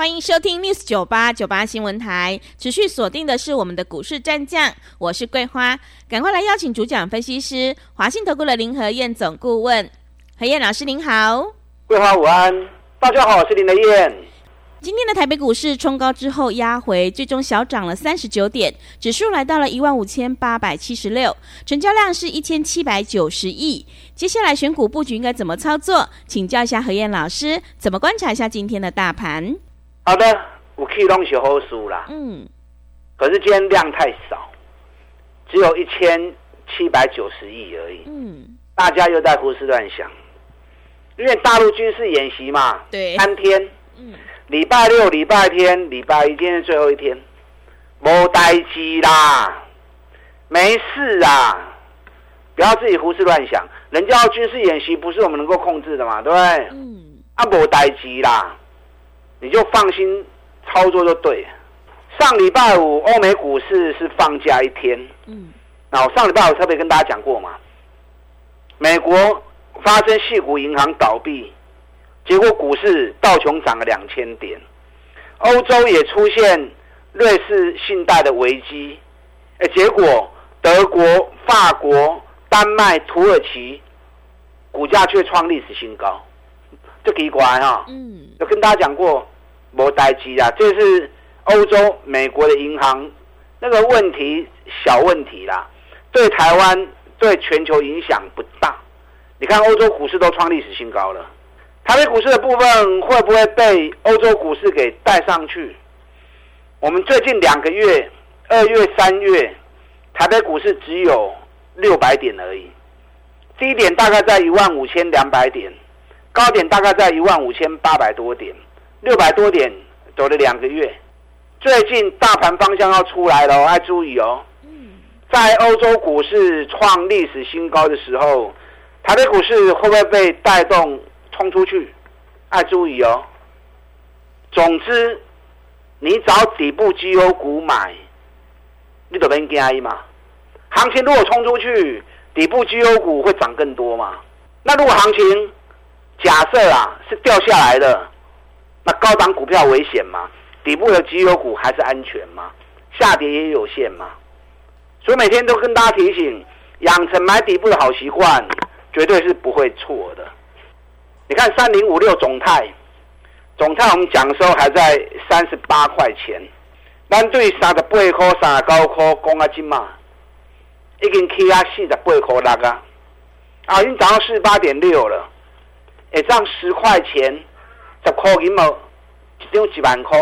欢迎收听 News 九八九八新闻台，持续锁定的是我们的股市战将，我是桂花，赶快来邀请主讲分析师华信投顾的林和燕总顾问，何燕老师您好，桂花午安，大家好，我是林和燕。今天的台北股市冲高之后压回，最终小涨了三十九点，指数来到了一万五千八百七十六，成交量是一千七百九十亿。接下来选股布局应该怎么操作？请教一下何燕老师，怎么观察一下今天的大盘？好的，我 K 东西好输啦。嗯，可是今天量太少，只有一千七百九十亿而已。嗯，大家又在胡思乱想，因为大陆军事演习嘛，对，三天。嗯，礼拜六、礼拜天、礼拜一今天是最后一天，没待机啦，没事啊，不要自己胡思乱想。人家军事演习不是我们能够控制的嘛，对不对？嗯，啊，没待机啦。你就放心操作就对。上礼拜五欧美股市是放假一天，嗯，那我上礼拜五特别跟大家讲过嘛，美国发生系股银行倒闭，结果股市道琼涨了两千点，欧洲也出现瑞士信贷的危机，哎，结果德国、法国、丹麦、土耳其股价却创历史新高。这奇怪哈，嗯，有跟大家讲过，没待机啊，这是欧洲、美国的银行那个问题小问题啦，对台湾、对全球影响不大。你看欧洲股市都创历史新高了，台北股市的部分会不会被欧洲股市给带上去？我们最近两个月，二月、三月，台北股市只有六百点而已，低点大概在一万五千两百点。高点大概在一万五千八百多点，六百多点走了两个月。最近大盘方向要出来了，要注意哦。在欧洲股市创历史新高的时候，台北股市会不会被带动冲出去？要注意哦。总之，你找底部绩优股买，你都别惊嘛。行情如果冲出去，底部绩优股会涨更多嘛？那如果行情，假设啊是掉下来的，那高档股票危险吗？底部的绩优股还是安全吗？下跌也有限吗？所以每天都跟大家提醒，养成买底部的好习惯，绝对是不会错的。你看三零五六总泰，总泰我们讲的时候还在三十八块钱，但对三十八颗、三十九块讲啊金嘛，已经起啊四十八颗六啊，啊已经涨到四十八点六了。会涨十块钱，十块银毛，一张一万块，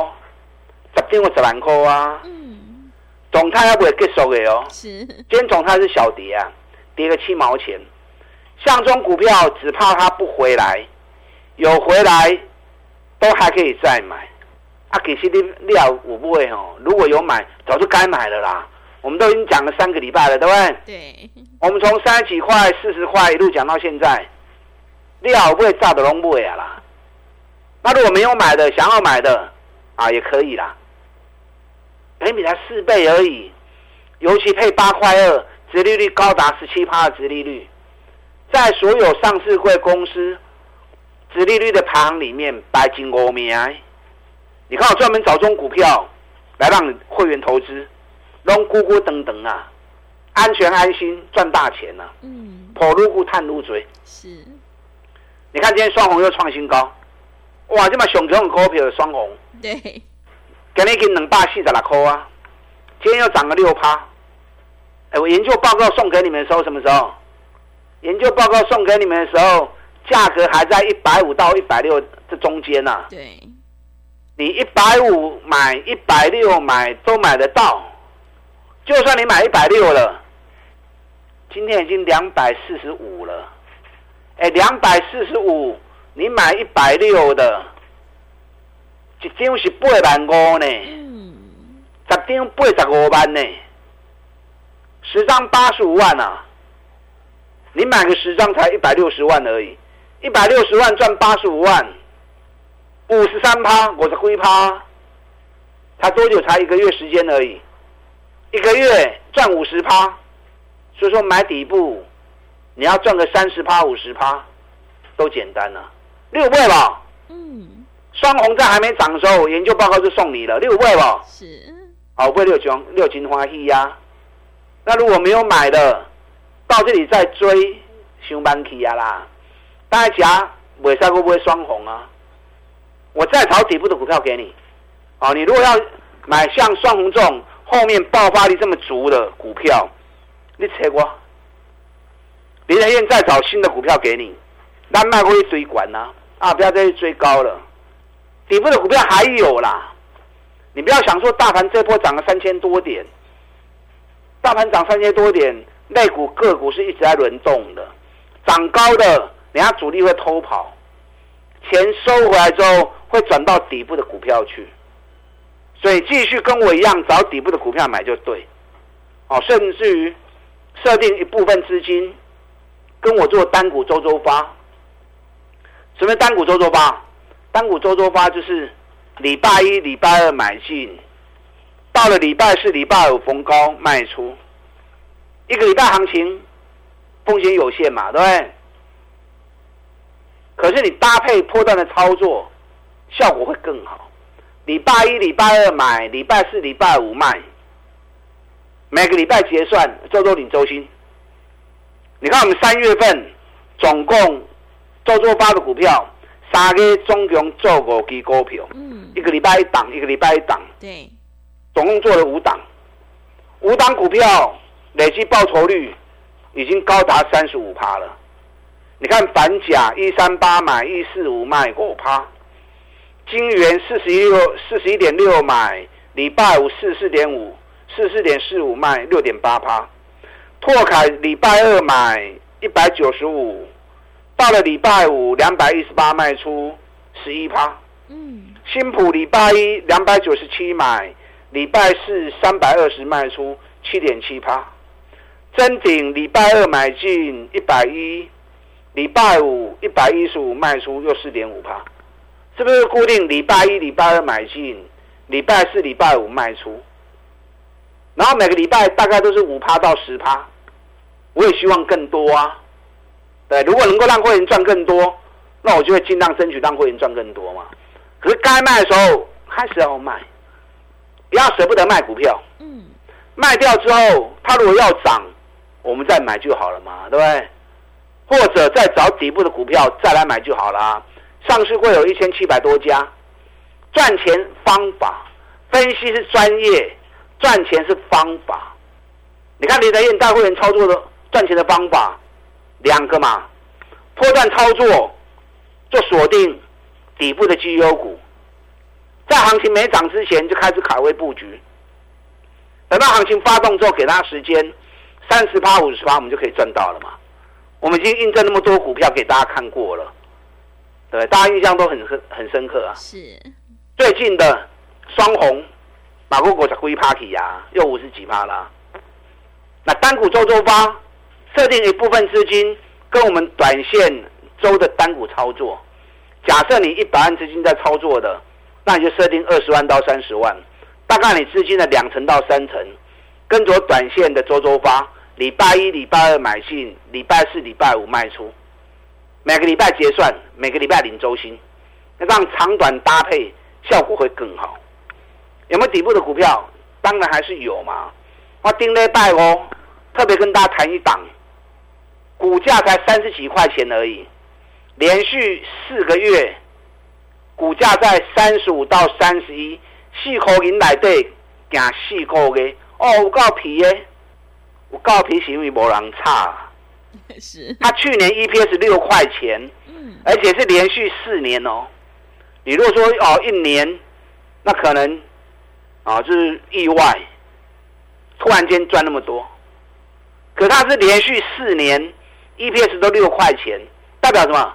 十张有十万块啊。嗯，总泰还不会结束的哦。是，今天总泰是小跌啊，跌个七毛钱。像这种股票，只怕它不回来，有回来都还可以再买。啊，其实你料我不会哦，如果有买，早就该买了啦。我们都已经讲了三个礼拜了，对不对？对。我们从三十几块、四十块一路讲到现在。料不会炸的拢不会啊啦，那如果没有买的，想要买的啊也可以啦。每比才四倍而已，尤其配八块二，殖利率高达十七趴的殖利率，在所有上市贵公司殖利率的排行里面排进五名。你看我专门找中股票来让会员投资，拢咕咕等等啊，安全安心赚大钱呐。嗯，跑入股探入嘴是。你看今天双红又创新高，哇！这么熊熊的股票的双红，对，今天已经两百四十六块啊，今天又涨了六趴。哎，我研究报告送给你们的时候什么时候？研究报告送给你们的时候，价格还在一百五到一百六这中间呢。对，你一百五买，一百六买都买得到。就算你买一百六了，今天已经两百四十五了。哎，两百四十五，你买一百六的，一张是八万五呢，十张八十五万呢。十张八十五万啊，你买个十张才一百六十万而已，一百六十万赚八十五万，五十三趴，我是灰趴，才多久？才一个月时间而已，一个月赚五十趴，所以说买底部，你要赚个三十趴、五十趴，都简单了，六倍吧。嗯，双红在还没涨的时候，研究报告就送你了，六倍吧。是，好，倍六金六金花喜呀。那如果没有买的，到这里再追，上班去啊啦。大家尾赛会不会双红啊？我再炒底部的股票给你。哦，你如果要买像双红这种后面爆发力这么足的股票，你扯过。林德燕再找新的股票给你，那卖过一堆管呐。啊，不要再去追高了，底部的股票还有啦。你不要想说大盘这波涨了三千多点，大盘涨三千多点，类股个股是一直在轮动的，涨高的，人家主力会偷跑，钱收回来之后会转到底部的股票去，所以继续跟我一样找底部的股票买就对，哦，甚至于设定一部分资金跟我做单股周周发。什么单股周周发？单股周周发就是礼拜一、礼拜二买进，到了礼拜四、礼拜五逢高卖出。一个礼拜行情风险有限嘛，对不对？可是你搭配波段的操作，效果会更好。礼拜一、礼拜二买，礼拜四、礼拜五卖，每个礼拜结算，周周领周薪。你看我们三月份总共。做做八的股票，三个总共做五支股票，嗯，一个礼拜一档，一个礼拜一档，对，总共做了五档，五档股票累计报酬率已经高达三十五趴了。你看反甲一三八买一四五卖五趴，金元四十一六四十一点六买，礼拜五四四点五四四点四五卖六点八趴，拓凯礼拜二买一百九十五。到了礼拜五，两百一十八卖出十一趴。嗯，新普礼拜一两百九十七买，礼拜四三百二十卖出七点七趴。真顶礼拜二买进一百一，礼拜五一百一十五卖出又四点五趴，是不是固定礼拜一、礼拜二买进，礼拜四、礼拜五卖出？然后每个礼拜大概都是五趴到十趴，我也希望更多啊。对，如果能够让会员赚更多，那我就会尽量争取让会员赚更多嘛。可是该卖的时候还是要卖，不要舍不得卖股票。嗯，卖掉之后，它如果要涨，我们再买就好了嘛，对不对？或者再找底部的股票再来买就好了。上市会有一千七百多家，赚钱方法分析是专业，赚钱是方法。你看李德燕大会员操作的赚钱的方法。两个嘛，破断操作，就锁定底部的绩优股，在行情没涨之前就开始卡位布局，等到行情发动之后，给他时间，三十趴、五十趴，我们就可以赚到了嘛。我们已经印证那么多股票给大家看过了，对，大家印象都很很很深刻啊。是最近的双红，马国国才归 party 呀，又五十几趴啦。那单股周周发。设定一部分资金跟我们短线周的单股操作，假设你一百万资金在操作的，那你就设定二十万到三十万，大概你资金的两成到三成，跟着短线的周周发，礼拜一、礼拜二买进，礼拜四、礼拜五卖出，每个礼拜结算，每个礼拜领周薪，让长短搭配效果会更好。有没有底部的股票？当然还是有嘛。我盯礼拜哦，特别跟大家谈一档。股价才三十几块钱而已，连续四个月，股价在三十五到三十一，四块银来对，行四个月，哦，有告皮耶，我告皮是因为无人差。是。他去年 EPS 六块钱，嗯，而且是连续四年哦。你如果说哦一年，那可能啊就是意外，突然间赚那么多，可他是连续四年。EPS 都六块钱，代表什么？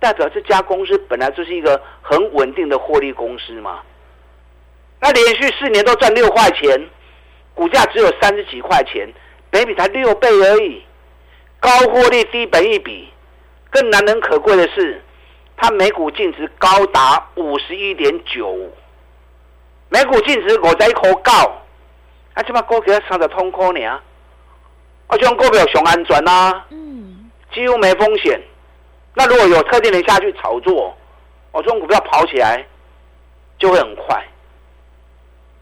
代表这家公司本来就是一个很稳定的获利公司嘛。那连续四年都赚六块钱，股价只有三十几块钱，北比才六倍而已，高获利低本一比，更难能可贵的是，它每股净值高达五十一点九，每股净值我在一口高，啊，这把股票三十通科呢，啊，这种股票熊安全啊，嗯，几乎没风险。那如果有特定人下去炒作，哦，这种股票跑起来就会很快。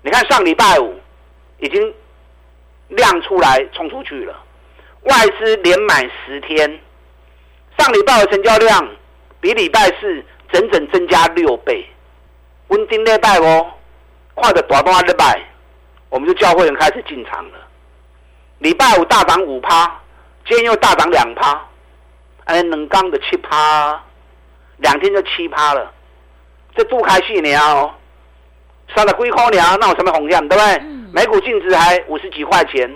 你看上礼拜五已经亮出来冲出去了，外资连买十天，上礼拜的成交量比礼拜四整整增加六倍。温丁礼拜哦，快的短短礼拜，我们就叫会员开始进场了。礼拜五大涨五趴，今天又大涨两趴，哎，能刚的七趴，两天就七趴了，这杜开戏年哦。三十几块呢，那有什么风险？对不对？每股净值还五十几块钱，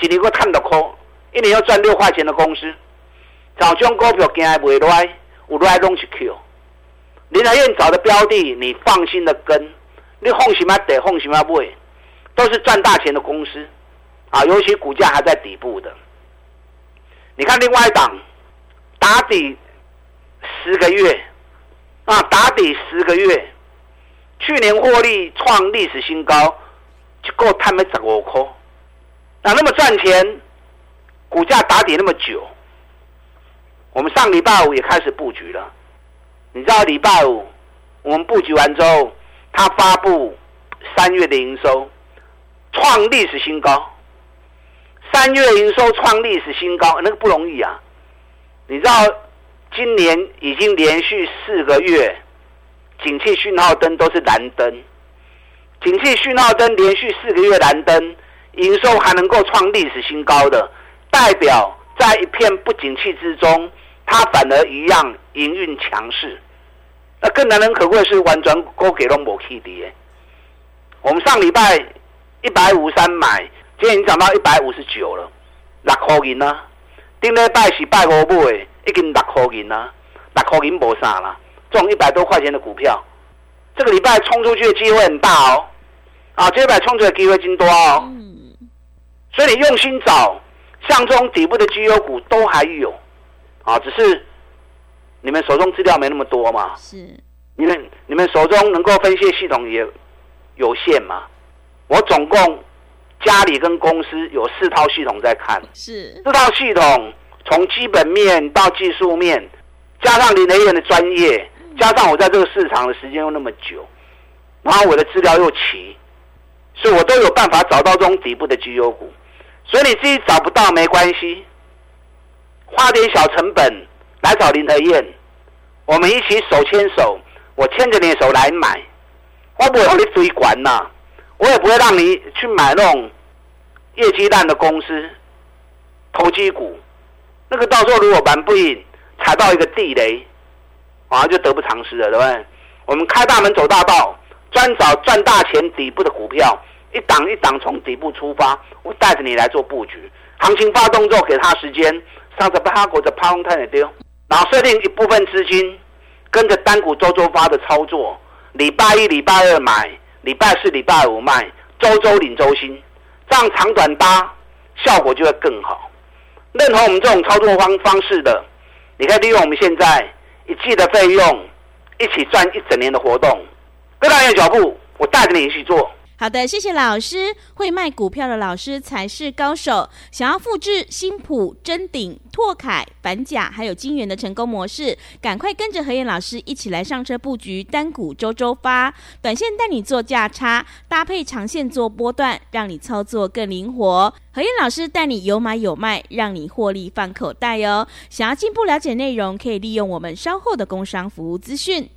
一年我看到空，一年要赚六块钱的公司，找这种股票惊还袂来，有来拢是 Q。林来燕找的标的，你放心的跟，你放心嘛得，放心嘛买，都是赚大钱的公司啊！尤其股价还在底部的，你看另外一档打底十个月啊，打底十个月。去年获利创历史新高，就够他们十五块。那那么赚钱，股价打底那么久，我们上礼拜五也开始布局了。你知道礼拜五我们布局完之后，他发布三月的营收创历史新高，三月营收创历史新高，那个不容易啊。你知道今年已经连续四个月。景气讯号灯都是蓝灯，景气讯号灯连续四个月蓝灯，营收还能够创历史新高，的代表在一片不景气之中，它反而一样营运强势。那更难能可贵是完全高给龙某 K 跌。我们上礼拜一百五三买，今天已经涨到一百五十九了，六块银呢。顶礼拜是拜五买，已经六块银啦，六块银无啥啦。中一百多块钱的股票，这个礼拜冲出去的机会很大哦，啊，这一百冲出的机会真多哦。所以你用心找，像这种底部的绩优股都还有，啊，只是你们手中资料没那么多嘛。是，你们你们手中能够分析系统也有限嘛。我总共家里跟公司有四套系统在看，是这套系统从基本面到技术面，加上林雷燕的专业。加上我在这个市场的时间又那么久，然后我的资料又齐，所以我都有办法找到这种底部的绩优股。所以你自己找不到没关系，花点小成本来找林德燕，我们一起手牵手，我牵着你的手来买，我不会让你追管呐，我也不会让你去买那种业绩烂的公司、投机股，那个到时候如果玩不赢，踩到一个地雷。马上就得不偿失了，对不对？我们开大门走大道，专找赚大钱底部的股票，一档一档从底部出发，我带着你来做布局。行情发动之后，给他时间，上着八股的趴空太也丢，然后设定一部分资金，跟着单股周周发的操作，礼拜一、礼拜二买，礼拜四、礼拜五卖，周周领周薪，这样长短搭，效果就会更好。认同我们这种操作方方式的，你可以利用我们现在。一季的费用，一起赚一整年的活动，跟上脚步，我带着你一起做。好的，谢谢老师。会卖股票的老师才是高手。想要复制新普、真鼎、拓凯、板甲还有金元的成功模式，赶快跟着何燕老师一起来上车布局单股周周发，短线带你做价差，搭配长线做波段，让你操作更灵活。何燕老师带你有买有卖，让你获利放口袋哦。想要进一步了解内容，可以利用我们稍后的工商服务资讯。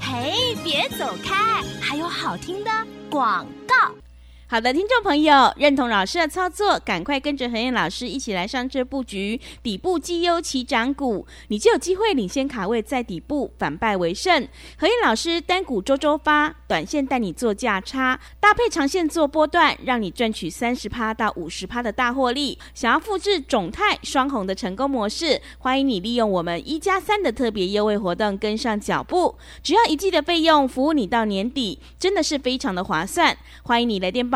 嘿，别走开，还有好听的。广告。好的，听众朋友，认同老师的操作，赶快跟着何燕老师一起来上车布局底部绩优起涨股，你就有机会领先卡位在底部，反败为胜。何燕老师单股周周发，短线带你做价差，搭配长线做波段，让你赚取三十趴到五十趴的大获利。想要复制种泰双红的成功模式，欢迎你利用我们一加三的特别优惠活动跟上脚步，只要一季的费用，服务你到年底，真的是非常的划算。欢迎你来电报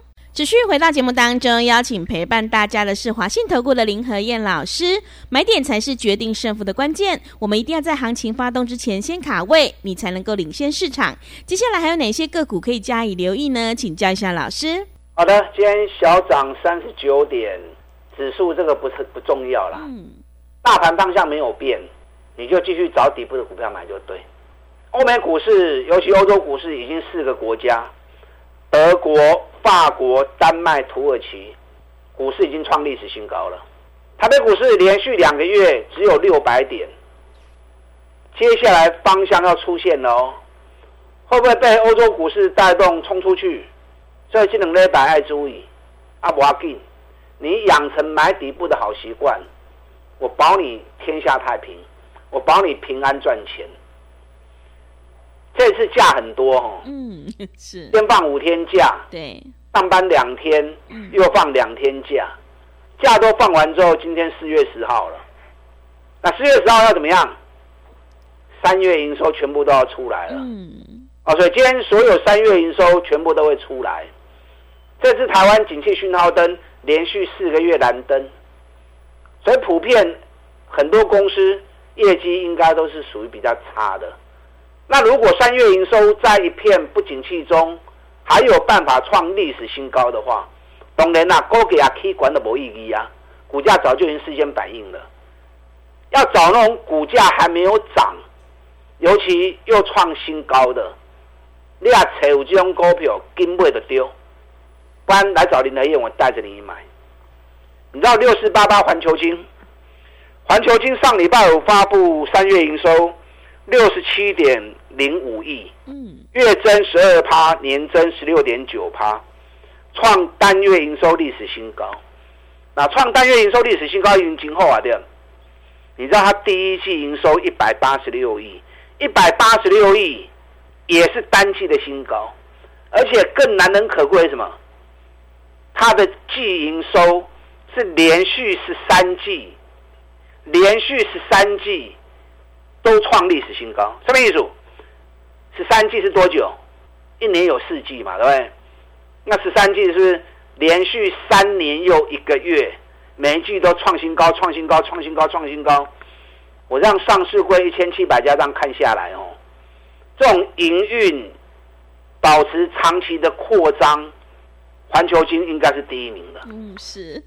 持续回到节目当中，邀请陪伴大家的是华信投顾的林和燕老师。买点才是决定胜负的关键，我们一定要在行情发动之前先卡位，你才能够领先市场。接下来还有哪些个股可以加以留意呢？请教一下老师。好的，今天小涨三十九点，指数这个不是不重要啦。嗯，大盘方向没有变，你就继续找底部的股票买就对。欧美股市，尤其欧洲股市，已经四个国家，德国。法国、丹麦、土耳其股市已经创历史新高了。台北股市连续两个月只有六百点，接下来方向要出现了哦，会不会被欧洲股市带动冲出去？所以这两礼拜爱注意，阿伯阿金，你养成买底部的好习惯，我保你天下太平，我保你平安赚钱。这次假很多哦，嗯，是。先放五天假，对，上班两天，又放两天假，假都放完之后，今天四月十号了，那四月十号要怎么样？三月营收全部都要出来了，嗯，哦，所以今天所有三月营收全部都会出来。这次台湾景气讯号灯连续四个月蓝灯，所以普遍很多公司业绩应该都是属于比较差的。那如果三月营收在一片不景气中，还有办法创历史新高的话，当然啦，高给啊 K 管的无意义啊，股价早就已经事先反应了。要找那种股价还没有涨，尤其又创新高的，你要找这种股票，根本就丢。不然来找林德燕，我带着你买。你知道六四八八环球金，环球金上礼拜五发布三月营收六十七点。零五亿，嗯，月增十二趴，年增十六点九趴，创单月营收历史新高。那创单月营收历史新高，已经今后啊的，你知道它第一季营收一百八十六亿，一百八十六亿也是单季的新高，而且更难能可贵什么？它的季营收是连续十三季，连续十三季都创历史新高，什么意思？十三季是多久？一年有四季嘛，对不对？那十三季是连续三年又一个月，每一季都创新高、创新高、创新高、创新高。我让上市会一千七百家这样看下来哦，这种营运保持长期的扩张，环球金应该是第一名的。嗯，是。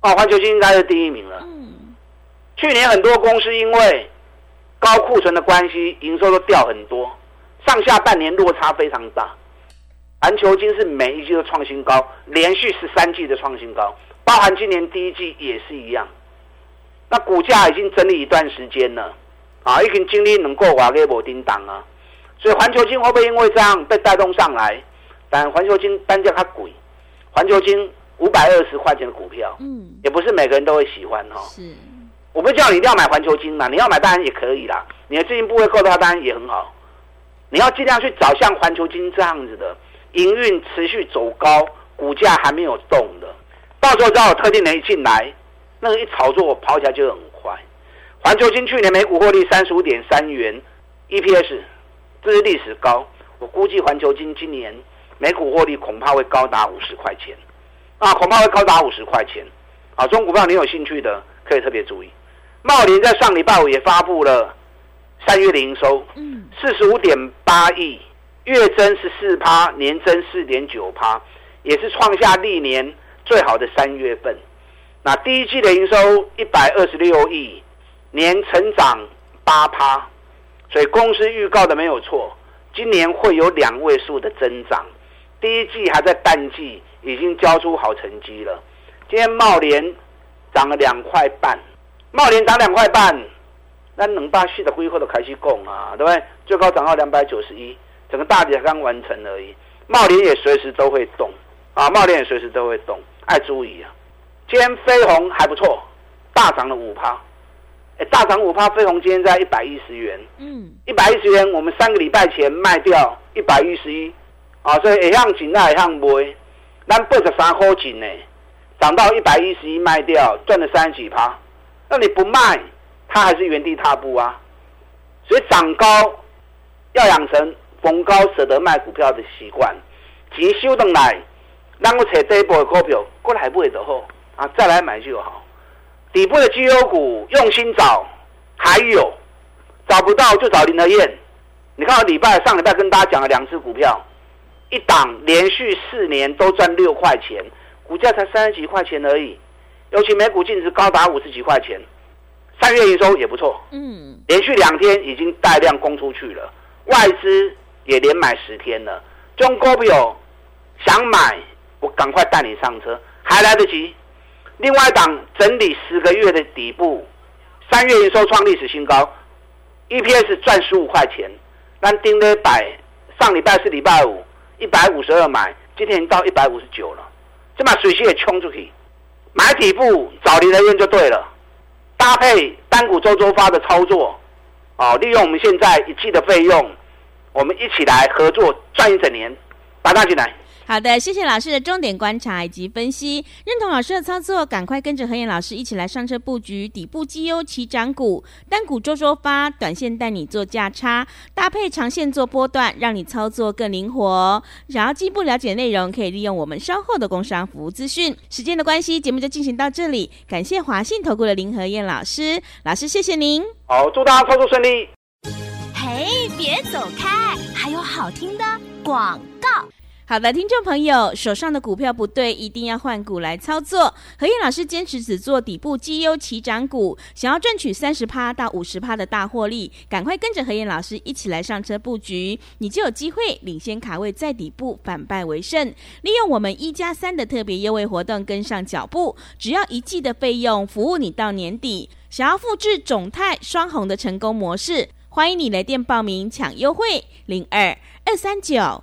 哦，环球金应该是第一名了。嗯。去年很多公司因为高库存的关系，营收都掉很多。上下半年落差非常大，环球金是每一季都创新高，连续十三季的创新高，包含今年第一季也是一样。那股价已经整理一段时间了，啊，已经经历能够瓦给我叮当啊，所以环球金会不会因为这样被带动上来？但环球金单价它贵，环球金五百二十块钱的股票，嗯，也不是每个人都会喜欢哈。是，我不叫你一定要买环球金嘛，你要买当然也可以啦，你的资金部位够的话，当然也很好。你要尽量去找像环球金这样子的营运持续走高，股价还没有动的，到时候只要有特定人一进来，那个一炒作跑起来就很快。环球金去年每股获利三十五点三元，EPS 这是历史高，我估计环球金今年每股获利恐怕会高达五十块钱，啊，恐怕会高达五十块钱。啊，这种股票你有兴趣的可以特别注意。茂林在上礼拜五也发布了。三月的营收，嗯，四十五点八亿，月增十四趴，年增四点九趴，也是创下历年最好的三月份。那第一季的营收一百二十六亿，年成长八趴，所以公司预告的没有错，今年会有两位数的增长。第一季还在淡季，已经交出好成绩了。今天茂联涨了两块半，茂联涨两块半。那冷霸系的恢复都开始供啊，对不对？最高涨到两百九十一，整个大跌刚完成而已。茂联也随时都会动啊，茂联也随时都会动，爱注意啊。今天飞鸿还不错，大涨了五趴，哎，大涨五趴，飞鸿今天在一百一十元，嗯，一百一十元，我们三个礼拜前卖掉一百一十一，啊，所以一向紧那一向卖，咱八十三块钱呢，涨到一百一十一卖掉，赚了三十几趴，那你不卖，它还是原地踏步啊，所以涨高要养成逢高舍得卖股票的习惯，钱收上来，咱我找第一波的股票过来买就好。啊，再来买就好。底部的绩优股用心找，还有找不到就找林德燕。你看，礼拜上礼拜跟大家讲了两只股票，一档连续四年都赚六块钱，股价才三十几块钱而已。尤其每股净值高达五十几块钱，三月营收也不错。嗯，连续两天已经带量攻出去了，外资也连买十天了。中股票想买，我赶快带你上车，还来得及。另外一档整理十个月的底部，三月营收创历史新高，EPS 赚十五块钱。那盯了百，上礼拜是礼拜五，一百五十二买，今天已经到一百五十九了，这把水星也冲出去，买底部找离人院就对了，搭配单股周周发的操作，啊，利用我们现在一季的费用，我们一起来合作赚一整年，把大进来。好的，谢谢老师的重点观察以及分析，认同老师的操作，赶快跟着何燕老师一起来上车布局底部绩优起涨股，单股周周发，短线带你做价差，搭配长线做波段，让你操作更灵活。想要进一步了解内容，可以利用我们稍后的工商服务资讯。时间的关系，节目就进行到这里，感谢华信投顾的林何燕老师，老师谢谢您。好，祝大家操作顺利。嘿，别走开，还有好听的广告。好的，听众朋友，手上的股票不对，一定要换股来操作。何燕老师坚持只做底部绩优起涨股，想要赚取三十趴到五十趴的大获利，赶快跟着何燕老师一起来上车布局，你就有机会领先卡位在底部，反败为胜。利用我们一加三的特别优惠活动，跟上脚步，只要一季的费用，服务你到年底。想要复制种泰双红的成功模式，欢迎你来电报名抢优惠零二二三九。